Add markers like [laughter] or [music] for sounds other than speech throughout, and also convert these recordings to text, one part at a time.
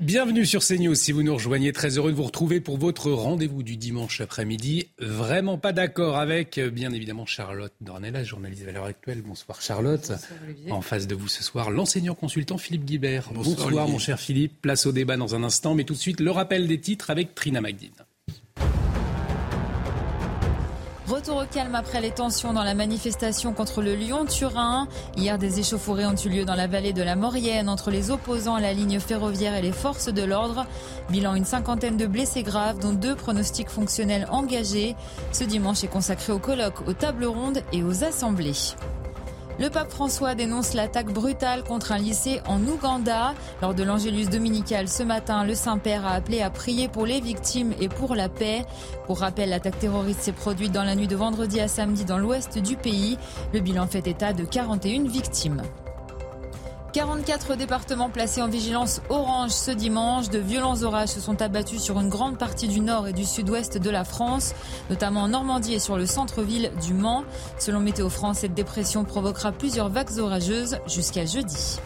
Bienvenue sur CNews. Si vous nous rejoignez, très heureux de vous retrouver pour votre rendez-vous du dimanche après-midi. Vraiment pas d'accord avec, bien évidemment, Charlotte Dornelas, journaliste à l'heure actuelle. Bonsoir Charlotte. en face de vous ce soir, l'enseignant consultant Philippe Guibert. Bonsoir, mon cher Philippe. Place au débat dans un instant, mais tout de suite le rappel des titres avec Trina Magdine. Retour au calme après les tensions dans la manifestation contre le Lyon-Turin. Hier, des échauffourées ont eu lieu dans la vallée de la Maurienne entre les opposants à la ligne ferroviaire et les forces de l'ordre. Bilan une cinquantaine de blessés graves, dont deux pronostics fonctionnels engagés. Ce dimanche est consacré au colloque, aux tables rondes et aux assemblées. Le pape François dénonce l'attaque brutale contre un lycée en Ouganda. Lors de l'Angélus dominical ce matin, le Saint-Père a appelé à prier pour les victimes et pour la paix. Pour rappel, l'attaque terroriste s'est produite dans la nuit de vendredi à samedi dans l'ouest du pays. Le bilan fait état de 41 victimes. 44 départements placés en vigilance orange ce dimanche. De violents orages se sont abattus sur une grande partie du nord et du sud-ouest de la France, notamment en Normandie et sur le centre-ville du Mans. Selon Météo France, cette dépression provoquera plusieurs vagues orageuses jusqu'à jeudi.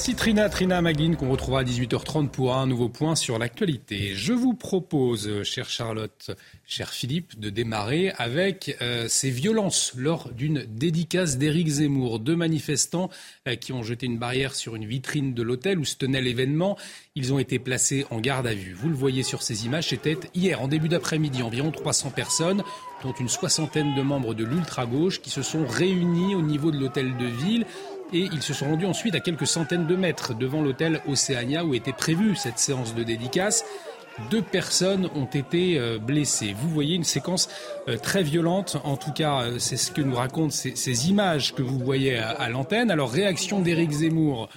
Citrina Trina Magline qu'on retrouvera à 18h30 pour un nouveau point sur l'actualité. Je vous propose, chère Charlotte, cher Philippe, de démarrer avec euh, ces violences lors d'une dédicace d'Éric Zemmour. Deux manifestants euh, qui ont jeté une barrière sur une vitrine de l'hôtel où se tenait l'événement. Ils ont été placés en garde à vue. Vous le voyez sur ces images, c'était hier, en début d'après-midi, environ 300 personnes, dont une soixantaine de membres de l'ultra-gauche qui se sont réunis au niveau de l'hôtel de ville et ils se sont rendus ensuite à quelques centaines de mètres devant l'hôtel Océania où était prévue cette séance de dédicace. Deux personnes ont été euh, blessées. Vous voyez une séquence euh, très violente. En tout cas, euh, c'est ce que nous racontent ces, images que vous voyez à, l'antenne. Alors, réaction d'Éric Zemmour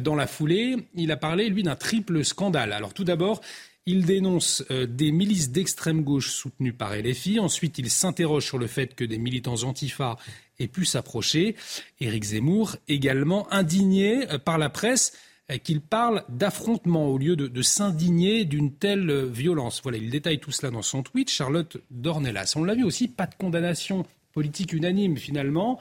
dans la foulée. Il a parlé, lui, d'un triple scandale. Alors, tout d'abord, il dénonce des milices d'extrême gauche soutenues par LFI. Ensuite, il s'interroge sur le fait que des militants antifa et pu s'approcher. Éric Zemmour, également indigné euh, par la presse euh, qu'il parle d'affrontement au lieu de, s'indigner d'une telle euh, violence. Voilà, il détaille tout cela dans son tweet. Charlotte Dornelas. On l'a vu aussi, pas de condamnation politique unanime finalement.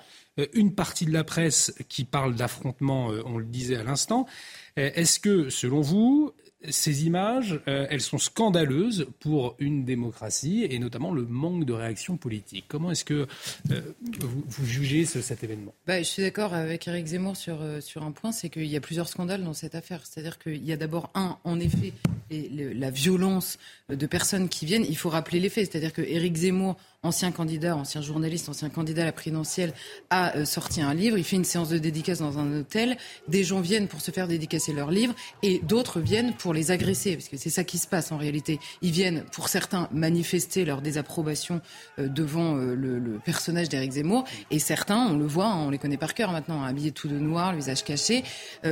Une partie de la presse qui parle d'affrontement, on le disait à l'instant. Est-ce que, selon vous, ces images, euh, elles sont scandaleuses pour une démocratie et notamment le manque de réaction politique. Comment est-ce que euh, vous, jugez cet événement? Bah, Je suis d'accord avec Eric Zemmour sur, euh, sur un point, c'est qu'il y a plusieurs scandales dans cette affaire. C'est-à-dire qu'il y a d'abord, un, en effet, la violence de personnes qui viennent. Il faut rappeler les faits. C'est-à-dire que Éric Zemmour ancien candidat, ancien journaliste, ancien candidat à la présidentielle, a euh, sorti un livre. Il fait une séance de dédicace dans un hôtel. Des gens viennent pour se faire dédicacer leur livre et d'autres viennent pour les agresser, parce que c'est ça qui se passe en réalité. Ils viennent, pour certains, manifester leur désapprobation euh, devant euh, le, personnage d'Éric Zemmour et certains, on le voit, hein, on les connaît par cœur maintenant, habillés tout de noir, le visage caché,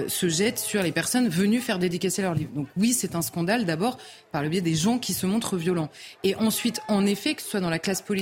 se jettent sur les personnes venues faire dédicacer leur livre. Donc oui, c'est un scandale d'abord par le biais des gens qui se montrent violents. Et ensuite, en effet, que ce soit dans la classe politique,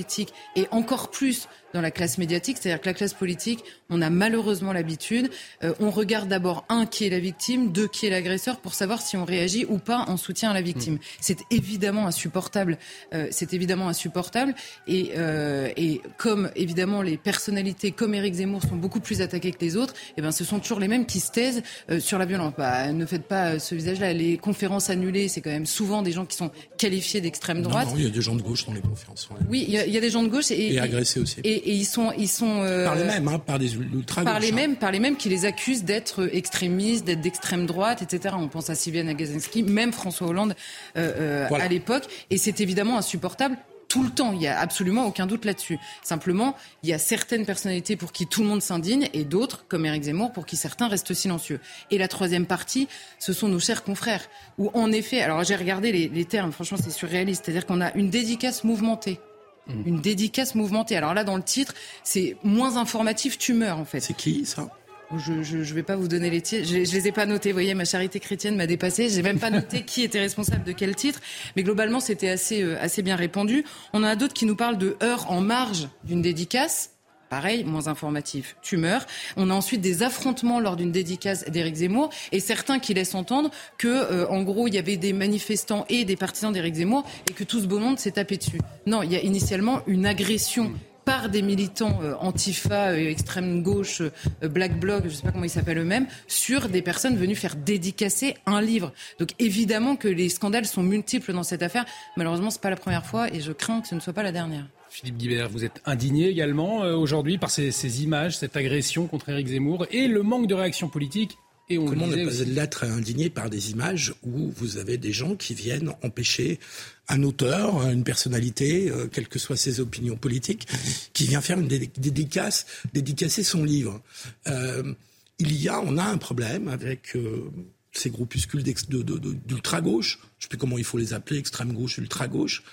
et encore plus dans la classe médiatique. C'est-à-dire que la classe politique, on a malheureusement l'habitude, euh, on regarde d'abord un qui est la victime, deux qui est l'agresseur pour savoir si on réagit ou pas en soutien à la victime. Mm. C'est évidemment insupportable. Euh, c'est évidemment insupportable. Et, euh, et comme évidemment les personnalités comme Éric Zemmour sont beaucoup plus attaquées que les autres, et eh ben ce sont toujours les mêmes qui se taisent sur la violence. Bah, ne faites pas ce visage-là. Les conférences annulées, c'est quand même souvent des gens qui sont qualifiés d'extrême droite. Non, il y a des gens de gauche dans les conférences. Oui, il y, a, il y, a des gens de gauche et, et agressés aussi et ils sont, ils sont euh, par les mêmes, hein, par des ultra par les hein. mêmes, par les mêmes qui les accusent d'être extrémistes, d'être d'extrême droite, etc. On pense à Sylviane Agazinski, même François Hollande euh, euh, à l'époque, et c'est évidemment insupportable tout le temps. Il n'y a absolument aucun doute là-dessus. Simplement, il y a certaines personnalités pour qui tout le monde s'indigne et d'autres, comme Éric Zemmour, pour qui certains restent silencieux. Et la troisième partie, ce sont nos chers confrères. Où en effet, alors j'ai regardé les, les termes, franchement c'est surréaliste, c'est-à-dire qu'on a une dédicace mouvementée Mm. Une dédicace mouvementée. Alors là, dans le titre, c'est moins informatif, tu meurs en fait. C'est qui ça? Je ne vais pas vous donner les titres. Je, ne les ai pas notés. Vous voyez, ma charité chrétienne m'a dépassé. J'ai même pas noté qui était responsable de quel titre. Mais globalement, c'était assez, euh, assez bien répandu. On en a d'autres qui nous parlent de heures en marge d'une dédicace pareil, moins informatif, tu meurs. On a ensuite des affrontements lors d'une dédicace d'Éric Zemmour et certains qui laissent entendre que, euh, en gros, il y avait des manifestants et des partisans d'Éric Zemmour et que tout ce beau monde s'est tapé dessus. Non, il y a initialement une agression par des militants euh, antifa, euh, extrême gauche, black bloc, je ne sais pas comment ils s'appellent eux-mêmes, sur des personnes venues faire dédicacer un livre. Donc évidemment que les scandales sont multiples dans cette affaire. Malheureusement, c'est pas la première fois et je crains que ce ne soit pas la dernière. Philippe Guibert, vous êtes indigné également aujourd'hui par ces, ces, images, cette agression contre Éric Zemmour et le manque de réaction politique et on Comment ne pas l'être indigné par des images où vous avez des gens qui viennent empêcher un auteur, une personnalité, euh, quelles que soient ses opinions politiques, qui vient faire une dédicace, dédicacer son livre. Euh, il y a, on a un problème avec euh, ces groupuscules d'ultra-gauche, je ne sais plus comment il faut les appeler, extrême-gauche, ultra-gauche,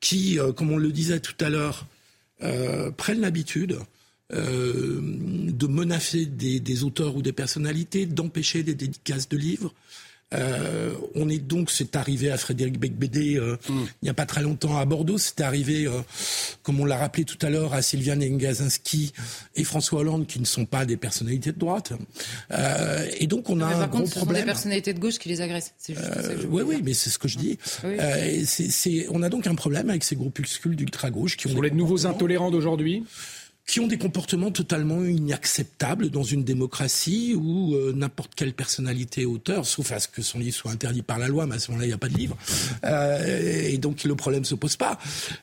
qui, comme on le disait tout à l'heure, prennent l'habitude euh, de menacer des, auteurs ou des personnalités, d'empêcher des dédicaces de livres. Euh, on est donc, c'est arrivé à Frédéric Becbédé euh, mm. il n'y a pas très longtemps à Bordeaux, c'est arrivé, comme on l'a rappelé tout à l'heure, à Sylviane Ngazinski et François Hollande, qui ne sont pas des personnalités de droite. et donc on a un gros problème. Ce sont des personnalités de gauche qui les agressent. oui, oui, mais c'est ce que je dis. on a donc un problème avec ces groupuscules d'ultra gauche qui ont. Pour les nouveaux intolérants d'aujourd'hui qui ont des comportements totalement inacceptables dans une démocratie où euh, n'importe quelle personnalité auteur, sauf à ce que son livre soit interdit par la loi, mais à ce moment-là, il n'y a pas de livre. Euh, et donc, le problème ne se pose pas.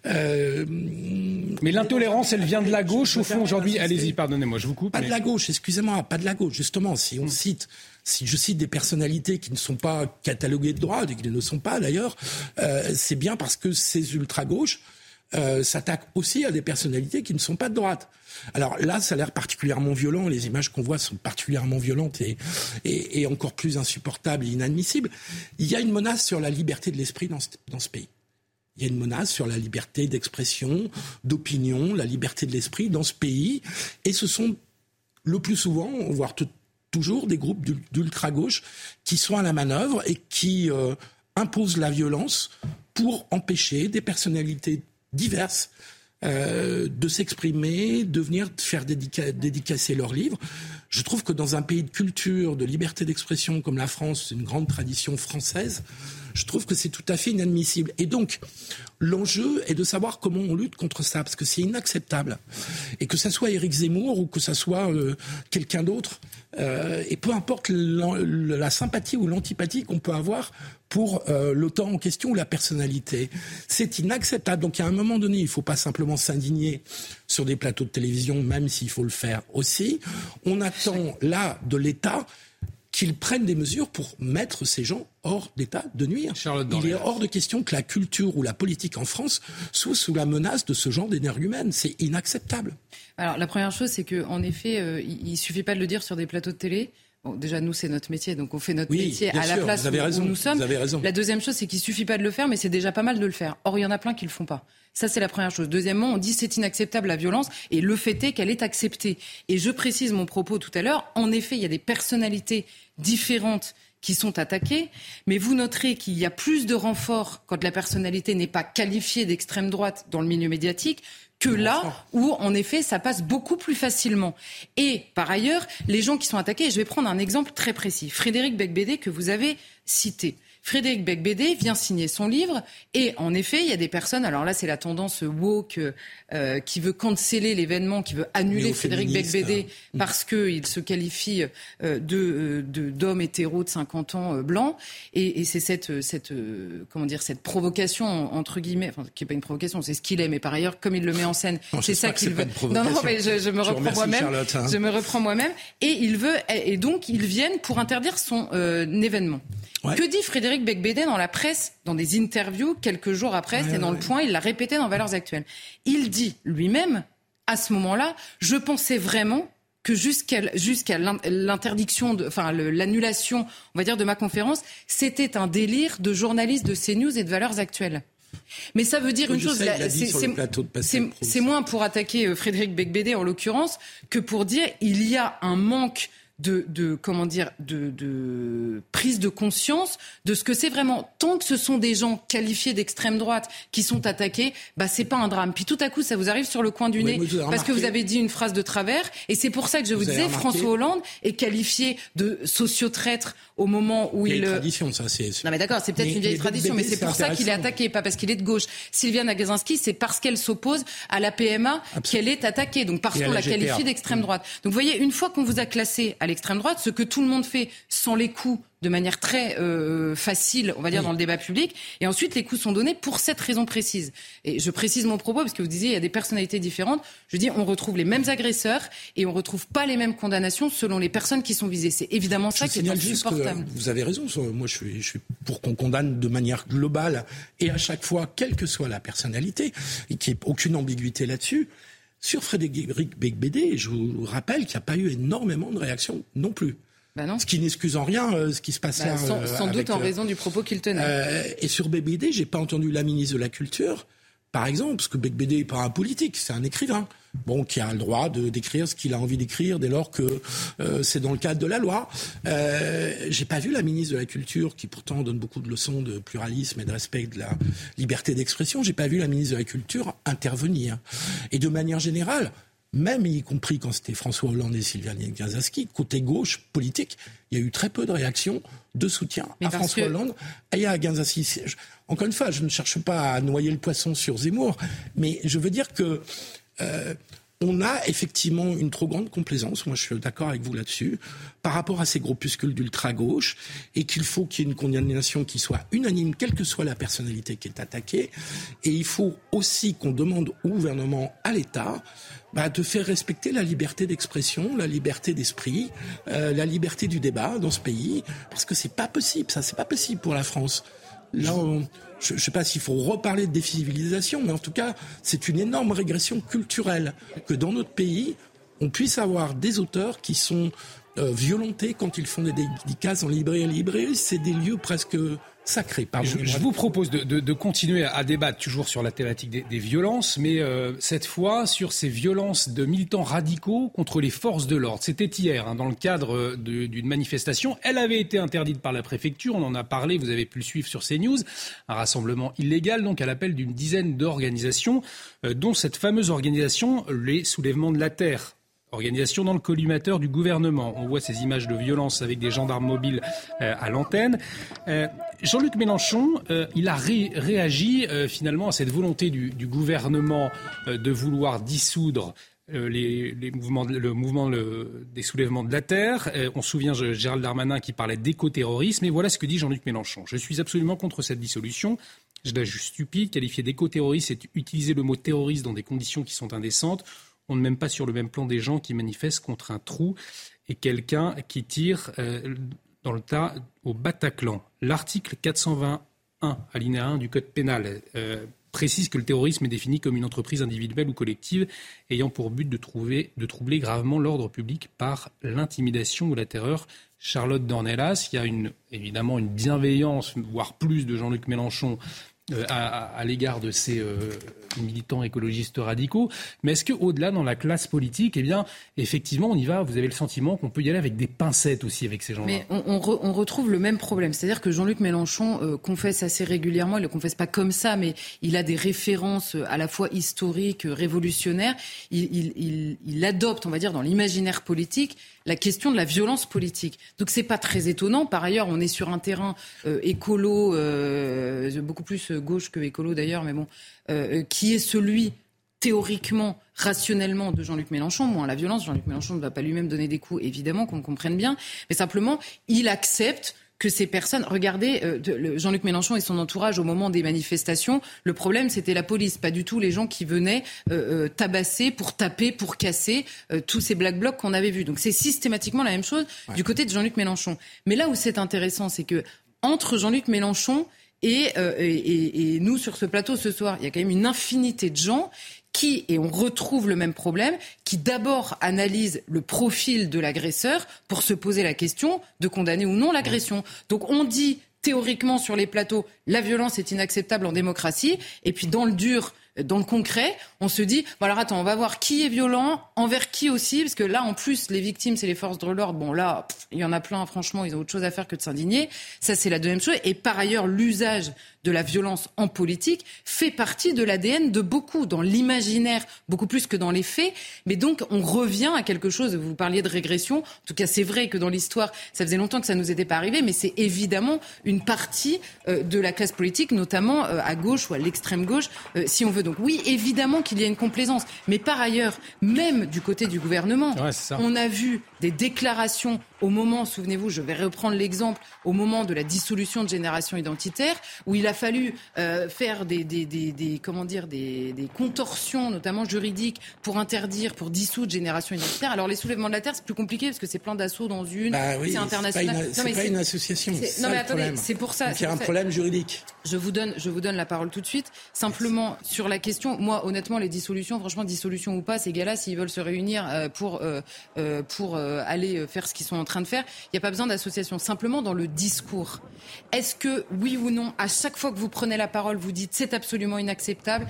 Euh, mais l'intolérance, elle vient de la gauche, au fond, aujourd'hui. Allez-y, pardonnez-moi, je vous coupe. Pas de la gauche, excusez-moi, pas de la gauche. Justement, si on hmm. cite si je cite des personnalités qui ne sont pas cataloguées de droite et qui ne le sont pas d'ailleurs, euh, c'est bien parce que ces ultra-gauches euh, s'attaque aussi à des personnalités qui ne sont pas de droite. Alors là, ça a l'air particulièrement violent. Les images qu'on voit sont particulièrement violentes et, encore plus insupportables et inadmissibles. Il y a une menace sur la liberté de l'esprit dans, dans ce pays. Il y a une menace sur la liberté d'expression, d'opinion, la liberté de l'esprit dans ce pays. Et ce sont le plus souvent, voire toujours, des groupes d'ultra-gauche qui sont à la manœuvre et qui euh, imposent la violence pour empêcher des personnalités diverses euh, de s'exprimer, de venir faire dédicacer leurs livres. Je trouve que dans un pays de culture, de liberté d'expression comme la France, c'est une grande tradition française, je trouve que c'est tout à fait inadmissible. Et donc, l'enjeu est de savoir comment on lutte contre ça, parce que c'est inacceptable. Et que ça soit Éric Zemmour ou que ça soit euh, quelqu'un d'autre, euh, et peu importe la sympathie ou l'antipathie qu'on peut avoir pour euh, l'auteur en question ou la personnalité. C'est inacceptable. Donc à un moment donné, il ne faut pas simplement s'indigner sur des plateaux de télévision, même s'il faut le faire aussi. On attend là de l'État qu'ils prennent des mesures pour mettre ces gens hors d'état de nuire. Il est hors de question que la culture ou la politique en France soit sous la menace de ce genre d'énergumène. C'est inacceptable. Alors la première chose, c'est qu'en effet, euh, il ne suffit pas de le dire sur des plateaux de télé. Bon, déjà, nous, c'est notre métier, donc on fait notre métier à la place où, nous sommes. Vous avez raison. La deuxième chose, c'est qu'il suffit pas de le faire, mais c'est déjà pas mal de le faire. Or, il y en a plein qui le font pas. Ça, c'est la première chose. Deuxièmement, on dit c'est inacceptable la violence, et le fait est qu'elle est acceptée. Et je précise mon propos tout à l'heure. En effet, il y a des personnalités différentes qui sont attaquées, mais vous noterez qu'il y a plus de renforts quand la personnalité n'est pas qualifiée d'extrême droite dans le milieu médiatique que là où, en effet, ça passe beaucoup plus facilement. Et par ailleurs, les gens qui sont attaqués, je vais prendre un exemple très précis. Frédéric Becbédé, que vous avez cité. Frédéric Becbédé vient signer son livre et en effet, il y a des personnes, alors là c'est la tendance woke euh, qui veut canceller l'événement, qui veut annuler Frédéric Becbédé hein. [laughs] parce qu'il se qualifie euh, de d'homme hétéro de 50 ans euh, blanc et, et c'est cette cette comment dire cette provocation entre guillemets, enfin qui est pas une provocation, c'est ce qu'il est, mais par ailleurs comme il le met en scène, c'est ça qu'il veut. Non non mais je, je me reprends moi-même, hein. je me reprends moi-même et il veut et donc ils viennent pour interdire son événement. Que dit Frédéric Becbédé dans la presse, dans des interviews quelques jours après, c'est dans le point, il l'a répété dans Valeurs Actuelles. Il dit lui-même, à ce moment-là, je pensais vraiment que jusqu'à jusqu'à l'interdiction, enfin l'annulation, on va dire, de ma conférence, c'était un délire de journalistes de CNews et de Valeurs Actuelles. Mais ça veut dire une chose, c'est moins pour attaquer euh, Frédéric Becbédé en l'occurrence que pour dire il y a un manque de, de comment dire, de, de, prise de conscience de ce que c'est vraiment. Tant que ce sont des gens qualifiés d'extrême droite qui sont attaqués, bah c'est pas un drame. Puis tout à coup, ça vous arrive sur le coin du nez parce que vous avez dit une phrase de travers. Et c'est pour ça que je vous, disais, François Hollande est qualifié de socio-traître au moment où il. Une tradition, ça, c'est. Non, mais d'accord, c'est peut-être une vieille tradition, mais c'est pour ça qu'il est attaqué, pas parce qu'il est de gauche. Sylviane Agazinski, c'est parce qu'elle s'oppose à la PMA qu'elle est attaquée. Donc parce qu'on la qualifie d'extrême droite. Donc vous voyez, une fois qu'on vous a classé à l'extrême droite, ce que tout le monde fait sans les coups de manière très euh, facile, on va dire, dans le débat public. Et ensuite, les coups sont donnés pour cette raison précise. Et je précise mon propos parce que vous disiez il y a des personnalités différentes. Je dis on retrouve les mêmes agresseurs et on retrouve pas les mêmes condamnations selon les personnes qui sont visées. C'est évidemment ça qui est insupportable. vous avez raison. Moi, je suis, je suis pour qu'on condamne de manière globale et à chaque fois, quelle que soit la personnalité, et qu'il n'y ait aucune ambiguïté là-dessus. Sur Frédéric Becbédé, je vous rappelle qu'il n'y a pas eu énormément de réactions non plus. Bah non. Ce qui n'excuse en rien euh, ce qui se passe bah, là. Sans, euh, doute en euh, raison du propos qu'il tenait. et sur BBD, j'ai pas entendu la ministre de la Culture par exemple, parce que Becbédé n'est pas un politique, c'est un écrivain, bon, qui a le droit de d'écrire ce qu'il a envie d'écrire dès lors que euh, c'est dans le cadre de la loi. Euh, J'ai pas vu la ministre de la Culture, qui pourtant donne beaucoup de leçons de pluralisme et de respect de la liberté d'expression, j'ai pas vu la ministre de la Culture intervenir. Et de manière générale, même y compris quand c'était François Hollande et Sylviane Gazaski, côté gauche politique, il y a eu très peu de réactions de soutien à François Hollande et à Gazaski. Encore une fois, je ne cherche pas à noyer le poisson sur Zemmour, mais je veux dire que euh, on a effectivement une trop grande complaisance, moi je suis d'accord avec vous là-dessus, par rapport à ces groupuscules d'ultra-gauche, et qu'il faut qu'il y ait une condamnation qui soit unanime, quelle que soit la personnalité qui est attaquée, et il faut aussi qu'on demande au gouvernement, à l'État, bah, de faire respecter la liberté d'expression, la liberté d'esprit, euh, la liberté du débat dans ce pays, parce que c'est pas possible, ça c'est pas possible pour la France. Là, je ne sais pas s'il faut reparler de décivilisation, mais en tout cas, c'est une énorme régression culturelle que dans notre pays, on puisse avoir des auteurs qui sont euh, violentés quand ils font des dédicaces en librairie. En librairie, c'est des lieux presque sacré. Je, vous propose de, continuer à débattre toujours sur la thématique des, violences, mais euh, cette fois sur ces violences de militants radicaux contre les forces de l'ordre. C'était hier, hein, dans le cadre d'une manifestation. Elle avait été interdite par la préfecture, on en a parlé, vous avez pu le suivre sur CNews. Un rassemblement illégal, donc à l'appel d'une dizaine d'organisations, euh, dont cette fameuse organisation, les soulèvements de la terre organisation dans le collimateur du gouvernement. On voit ces images de violence avec des gendarmes mobiles euh, à l'antenne. Euh, Jean-Luc Mélenchon, euh, il a réagi finalement à cette volonté du, gouvernement de vouloir dissoudre le mouvement des soulèvements de la terre. on se souvient de Gérald Darmanin qui parlait d'éco-terrorisme. Et voilà ce que dit Jean-Luc Mélenchon. Je suis absolument contre cette dissolution. Je la juge stupide. Qualifier d'éco-terroriste, c'est utiliser le mot terroriste dans des conditions qui sont indécentes. On ne met pas sur le même plan des gens qui manifestent contre un trou et quelqu'un qui tire euh, dans le tas au Bataclan. L'article 421, alinéa 1 du Code pénal, euh, précise que le terrorisme est défini comme une entreprise individuelle ou collective ayant pour but de, de troubler gravement l'ordre public par l'intimidation ou la terreur. Charlotte Dornelas, il y a évidemment une bienveillance, voire plus, de Jean-Luc Mélenchon euh, à, l'égard de ces euh, militants écologistes radicaux. Mais est-ce qu'au-delà, dans la classe politique, eh bien, effectivement, on y va, vous avez le sentiment qu'on peut y aller avec des pincettes aussi avec ces gens-là Mais on, retrouve le même problème. C'est-à-dire que Jean-Luc Mélenchon euh, confesse assez régulièrement, il ne le confesse pas comme ça, mais il a des références à la fois historiques, révolutionnaires. Il, il adopte, on va dire, dans l'imaginaire politique, la question de la violence politique. Donc c'est pas très étonnant. Par ailleurs, on est sur un terrain euh, écolo, euh, beaucoup plus gauche que écolo d'ailleurs, mais bon, euh, qui est celui théoriquement, rationnellement de Jean-Luc Mélenchon. Bon, la violence, Jean-Luc Mélenchon ne va pas lui-même donner des coups, évidemment, qu'on comprenne bien, mais simplement, il accepte que ces personnes. Regardez, euh, Jean-Luc Mélenchon et son entourage au moment des manifestations, le problème c'était la police, pas du tout les gens qui venaient euh, euh, tabasser pour taper, pour casser tous ces black blocs qu'on avait vus. Donc c'est systématiquement la même chose du côté de Jean-Luc Mélenchon. Mais là où c'est intéressant, c'est que entre Jean-Luc Mélenchon et, et, et, nous, sur ce plateau ce soir, il y a quand même une infinité de gens qui, et on retrouve le même problème, qui d'abord analyse le profil de l'agresseur pour se poser la question de condamner ou non l'agression. Donc on dit théoriquement sur les plateaux, la violence est inacceptable en démocratie, et puis dans le dur, dans le concret, on se dit, bon alors attends, on va voir qui est violent, envers qui aussi, parce que là, en plus, les victimes, c'est les forces de l'ordre. Bon, là, il y en a plein, franchement, ils ont autre chose à faire que de s'indigner. Ça, c'est la deuxième chose. Et par ailleurs, l'usage de la violence en politique fait partie de l'ADN de beaucoup, dans l'imaginaire, beaucoup plus que dans les faits. Mais donc, on revient à quelque chose, vous parliez de régression, en tout cas, c'est vrai que dans l'histoire, ça faisait longtemps que ça nous était pas arrivé, mais c'est évidemment une partie euh, de la classe politique, notamment euh, à gauche ou à l'extrême gauche, euh, si on veut. Donc oui, évidemment qu'il y a une complaisance. Mais par ailleurs, même du côté du gouvernement, on a vu des déclarations au moment, souvenez-vous, je vais reprendre l'exemple, au moment de la dissolution de Génération Identitaire, où il a fallu euh, faire des, des, des, des, comment dire, des, contorsions, notamment juridiques, pour interdire, pour dissoudre Génération Identitaire. Alors les soulèvements de la Terre, c'est plus compliqué parce que c'est plein d'assauts dans une, bah c'est international. C'est pas, une, association. Non mais attendez, c'est pour ça. il y a un problème juridique. Je vous donne, je vous donne la parole tout de suite. Simplement sur la question, moi honnêtement, les dissolutions, franchement, dissolution ou pas, ces gars-là, s'ils veulent se réunir euh, pour euh, pour aller faire ce qu'ils sont en train de faire, il n'y a pas besoin d'association. Simplement dans le discours. Est-ce que, oui ou non, à chaque fois que vous prenez la parole, vous dites c'est absolument inacceptable,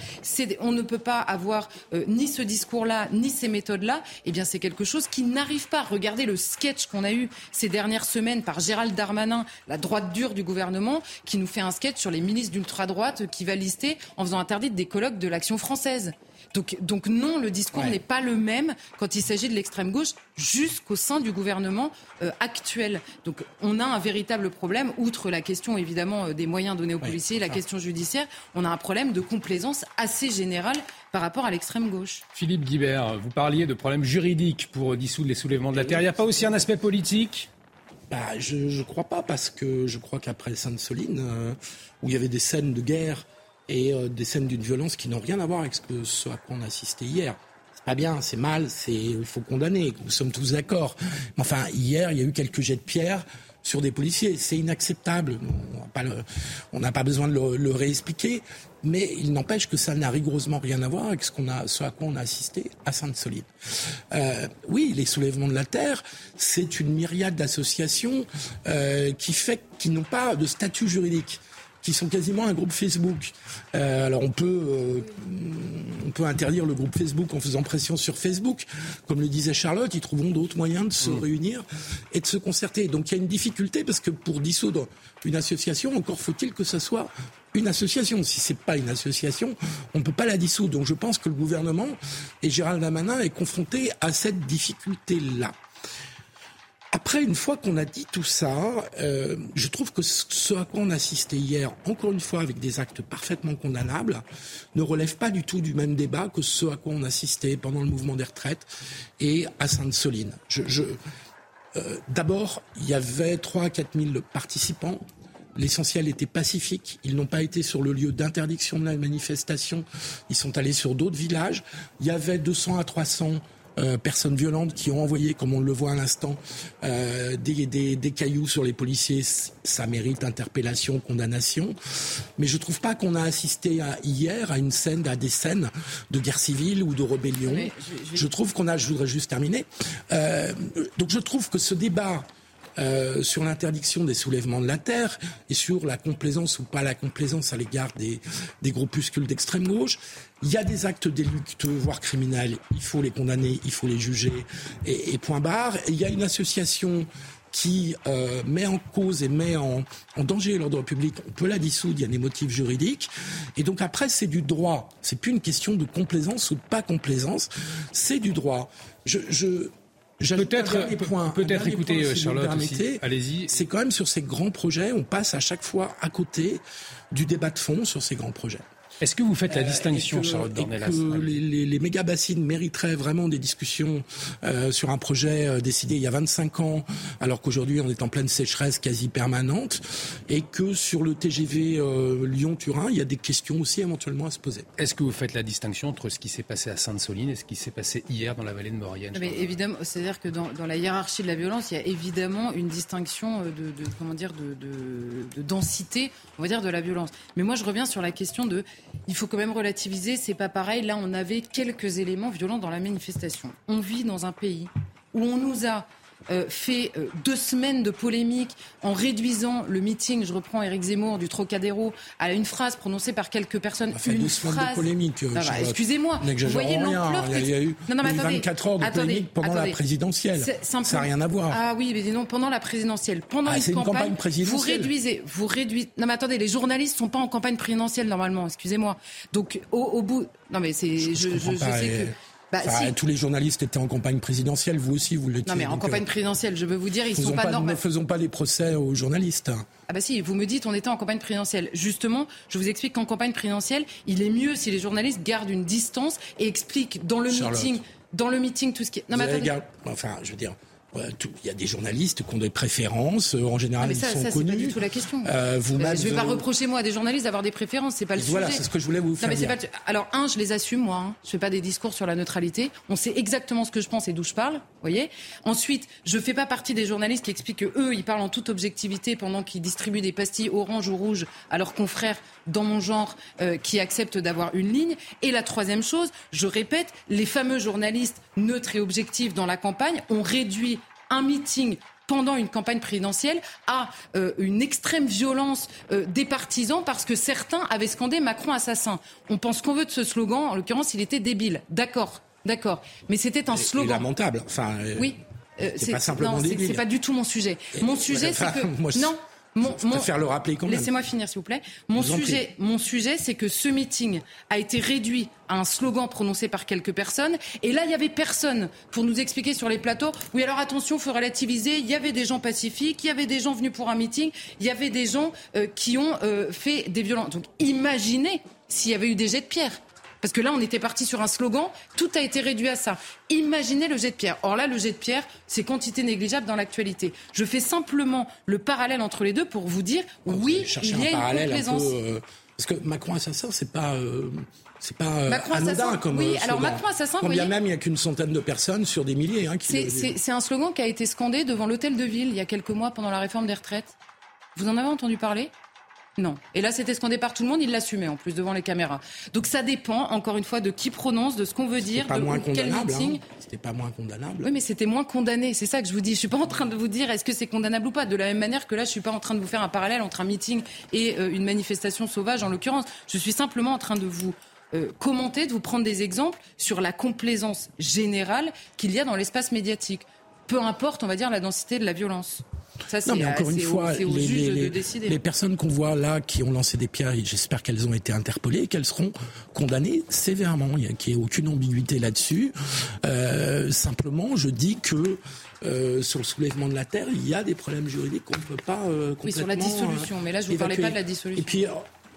on ne peut pas avoir euh, ni ce discours-là, ni ces méthodes-là Eh bien, c'est quelque chose qui n'arrive pas. Regardez le sketch qu'on a eu ces dernières semaines par Gérald Darmanin, la droite dure du gouvernement, qui nous fait un sketch sur les ministres d'ultra-droite qui va lister en faisant interdit des colloques de l'action française. Donc, donc non, le discours n'est pas le même quand il s'agit de l'extrême gauche jusqu'au sein du gouvernement euh, actuel. Donc on a un véritable problème, outre la question évidemment euh, des moyens donnés aux policiers, la question judiciaire, on a un problème de complaisance assez général par rapport à l'extrême gauche. Philippe Guibert, vous parliez de problèmes juridiques pour dissoudre les soulèvements de la Terre. Il n'y a pas aussi un aspect politique? Bah, je ne crois pas, parce que je crois qu'après Sainte-Soline, euh, où il y avait des scènes de guerre et euh, des scènes d'une violence qui n'ont rien à voir avec ce, à quoi on a assisté hier. C'est pas bien, c'est mal, c'est il faut condamner. Nous sommes tous d'accord. Enfin, hier, il y a eu quelques jets de pierre sur des policiers. C'est inacceptable. On n'a pas, besoin de le, réexpliquer. Mais il n'empêche que ça n'a rigoureusement rien à voir avec ce, qu'on a, ce à quoi on a assisté à Sainte-Soline. Euh, oui, les soulèvements de la terre, c'est une myriade d'associations euh, qui fait qui n'ont pas de statut juridique qui sont quasiment un groupe Facebook. Euh, alors on peut, euh, on peut interdire le groupe Facebook en faisant pression sur Facebook. Comme le disait Charlotte, ils trouveront d'autres moyens de se mm. réunir et de se concerter. Donc il y a une difficulté parce que pour dissoudre une association, encore faut-il que ce soit une association. Si c'est pas une association, on ne peut pas la dissoudre. Donc je pense que le gouvernement et Gérald Damanin est confronté à cette difficulté-là. Après, une fois qu'on a dit tout ça, euh, je trouve que ce à quoi on assistait hier, encore une fois avec des actes parfaitement condamnables, ne relève pas du tout du même débat que ce à quoi on assistait pendant le mouvement des retraites et à Sainte-Soline. Euh, D'abord, il y avait 3 à 4 000 participants. L'essentiel était pacifique. Ils n'ont pas été sur le lieu d'interdiction de la manifestation. Ils sont allés sur d'autres villages. Il y avait 200 à 300 euh, personnes violentes qui ont envoyé, comme on le voit à l'instant, euh, des, des, des, cailloux sur les policiers, ça mérite interpellation, condamnation. Mais je trouve pas qu'on a assisté à, hier à une scène, à des scènes de guerre civile ou de rébellion. je, trouve qu'on a, je voudrais juste terminer. Euh, donc je trouve que ce débat euh, sur l'interdiction des soulèvements de la terre et sur la complaisance ou pas la complaisance à l'égard des, des groupuscules d'extrême gauche. Il y a des actes délictueux, voire criminels. Il faut les condamner, il faut les juger et, et point barre. Et il y a une association qui euh, met en cause et met en, en danger l'ordre public, on peut la dissoudre, il y a des motifs juridiques. Et donc après, c'est du droit. C'est plus une question de complaisance ou de pas complaisance, c'est du droit. Je, je, Peut-être, peut-être écouter Charlotte Allez-y. C'est quand même sur ces grands projets, on passe à chaque fois à côté du débat de fond sur ces grands projets. Est-ce que vous faites la euh, distinction, Charlotte Dornelas que les, les, méga bassines mériteraient vraiment des discussions euh, sur un projet euh, décidé il y a 25 ans, alors qu'aujourd'hui on est en pleine sécheresse quasi permanente, et que sur le TGV Lyon-Turin, il y a des questions aussi éventuellement à se poser? Est-ce que vous faites la distinction entre ce qui s'est passé à Sainte-Soline et ce qui s'est passé hier dans la vallée de Maurienne Mais évidemment, c'est-à-dire que dans, dans, la hiérarchie de la violence, il y a évidemment une distinction de, de comment dire de, de, de densité, on va dire, de la violence. Mais moi, je reviens sur la question de il faut quand même relativiser, c'est pas pareil. Là, on avait quelques éléments violents dans la manifestation. On vit dans un pays où on nous a euh, fait euh, deux semaines de polémique en réduisant le meeting, je reprends Éric Zemmour du Trocadéro, à une phrase prononcée par quelques personnes. fait une deux semaines phrase. de polémique. Ah bah, Excusez-moi. Vous voyez l'ampleur. Il y a eu, non, non, mais 24 heures de attendez, polémique pendant attendez. la présidentielle. Ça n'a rien à voir. Ah oui, mais non, pendant la présidentielle. Pendant ah, une, campagne, une campagne vous réduisez, vous réduisez. Non mais attendez, les journalistes sont pas en campagne présidentielle normalement. Excusez-moi. Donc au, au, bout, non mais c'est, je, je, je, je sais que. Bah, si. Tous les journalistes étaient en campagne présidentielle, vous aussi, vous l'étiez. Non, mais en campagne euh, présidentielle, je veux vous dire, ils sont pas, pas Ne faisons pas les procès aux journalistes. Ah bah si, vous me dites on était en campagne présidentielle. Justement, je vous explique qu'en campagne présidentielle, il est mieux si les journalistes gardent une distance et expliquent dans le meeting, dans le meeting tout ce qui est. Non, mais attendez. Enfin, je veux dire, il y a des journalistes qui ont des préférences. Euh, en général, ah, ça, ils sont ça, connus. Pas du tout la question. Euh, vous euh, je ne vais pas reprocher moi à des journalistes d'avoir des préférences. C'est pas le voilà, sujet. c'est ce que je voulais vous faire. Non, mais pas... Alors un, je les assume moi. Hein. Je fais pas des discours sur la neutralité. On sait exactement ce que je pense et d'où je parle. Voyez. Ensuite, je fais pas partie des journalistes qui expliquent que eux, ils parlent en toute objectivité pendant qu'ils distribuent des pastilles orange ou rouge à leurs confrères dans mon genre euh, qui acceptent d'avoir une ligne. Et la troisième chose, je répète, les fameux journalistes neutres et objectifs dans la campagne ont réduit un meeting pendant une campagne présidentielle à euh, une extrême violence euh, des partisans parce que certains avaient scandé Macron assassin. On pense qu'on veut de ce slogan, en l'occurrence il était débile. D'accord, d'accord. Mais c'était un slogan. Et lamentable. Enfin, euh, oui. c'est pas simplement débile. C'est pas du tout mon sujet. mon sujet, c'est que [laughs] non, mon, le rappeler quand même. Laissez-moi finir, s'il vous plaît. Mon sujet, mon sujet, c'est que ce meeting a été réduit à un slogan prononcé par quelques personnes. Et là, il y avait personne pour nous expliquer sur les plateaux. Oui, alors attention, faut relativiser. Il y avait des gens pacifiques, il y avait des gens venus pour un meeting, il y avait des gens euh, qui ont euh, fait des violences. Donc, imaginez s'il y avait eu des jets de pierre. Parce que là, on était parti sur un slogan, tout a été réduit à ça. Imaginez le jet de pierre. Or là, le jet de pierre, c'est quantité négligeable dans l'actualité. Je fais simplement le parallèle entre les deux pour vous dire, ah, oui, il y a une complaisance. Euh, parce que Macron assassin, c'est pas. Euh, c'est pas euh, Macron anodin assassin, comme Oui, alors Macron assassin, Quand bien même il n'y a qu'une centaine de personnes sur des milliers. Hein, c'est un slogan qui a été scandé devant l'hôtel de ville il y a quelques mois pendant la réforme des retraites. Vous en avez entendu parler? Non. Et là, c'était scandé par tout le monde, il l'assumait en plus devant les caméras. Donc ça dépend, encore une fois, de qui prononce, de ce qu'on veut dire, pas de moins quel meeting. Hein. C'était pas moins condamnable. Oui, mais c'était moins condamné. C'est ça que je vous dis. Je suis pas en train de vous dire est-ce que c'est condamnable ou pas. De la même manière que là, je suis pas en train de vous faire un parallèle entre un meeting et euh, une manifestation sauvage, en l'occurrence. Je suis simplement en train de vous euh, commenter, de vous prendre des exemples sur la complaisance générale qu'il y a dans l'espace médiatique. Peu importe, on va dire, la densité de la violence. Ça, non, mais encore une fois, les, personnes qu'on voit là qui ont lancé des pierres, j'espère qu'elles ont été interpellées et qu'elles seront condamnées sévèrement. Il n'y a, a aucune ambiguïté là-dessus. Euh, simplement, je dis que euh, sur le soulèvement de la terre, il y a des problèmes juridiques qu'on ne peut pas complètement. Oui, sur la dissolution. mais là, je ne vous parlais pas de la dissolution. Et puis,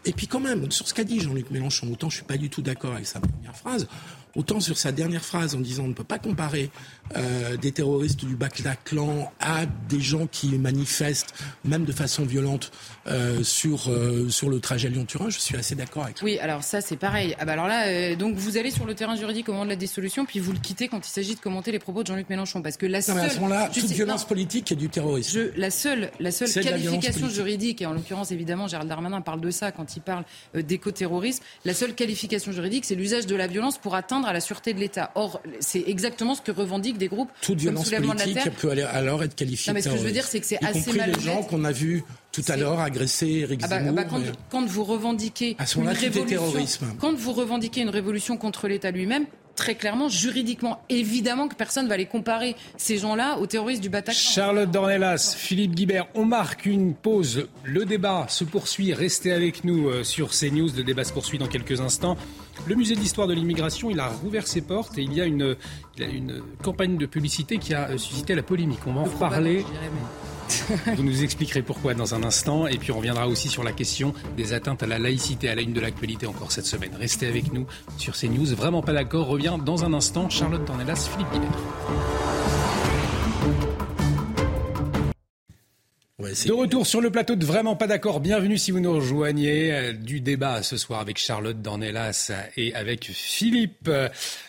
et puis quand même, sur ce qu'a dit Jean-Luc Mélenchon, autant je suis pas du tout d'accord avec sa première phrase, autant sur sa dernière phrase en disant on ne peut pas comparer euh, des terroristes du Bataclan à des gens qui manifestent, même de façon violente, euh, sur, euh, sur le trajet Lyon-Turin, je suis assez d'accord avec Oui, alors ça c'est pareil. Ah bah alors là, donc vous allez sur le terrain juridique au moment de la dissolution, puis vous le quittez quand il s'agit de commenter les propos de Jean-Luc Mélenchon. Parce que la seule. Non, mais à ce moment-là, toute violence politique est du terrorisme. Je, la seule, la seule qualification juridique, et en l'occurrence évidemment Gérald Darmanin parle de ça quand il parle d'éco-terrorisme, la seule qualification juridique c'est l'usage de la violence pour atteindre à la sûreté de l'État. Or, c'est exactement ce que revendiquent des groupes Toute violence politique peut alors être qualifiée non, mais ce que je veux dire, c'est que c'est assez mal les gens qu'on a vus tout à l'heure agresser Eric ah bah, Zemmour. Bah quand, quand, vous revendiquez une révolution, quand vous revendiquez une révolution contre l'État lui-même, très clairement, juridiquement, évidemment que personne ne va les comparer, ces gens-là, aux terroristes du Bataclan. Charlotte Dornelas, Philippe Guibert, on marque une pause. Le débat se poursuit. Restez avec nous euh, sur CNews. Le débat se poursuit dans quelques instants. Le musée d'histoire de l'immigration, il a rouvert ses portes et il y a une, une campagne de publicité qui a suscité la polémique. On va en reparler. [laughs] Vous nous expliquerez pourquoi dans un instant. Et puis on reviendra aussi sur la question des atteintes à la laïcité à la une de l'actualité encore cette semaine. Restez avec nous sur CNews. Vraiment pas d'accord. Revient dans un instant. Charlotte Tornelas, Philippe De retour sur le plateau de Vraiment pas d'accord. Bienvenue si vous nous rejoignez. Euh, du débat ce soir avec Charlotte Dornelas et avec Philippe.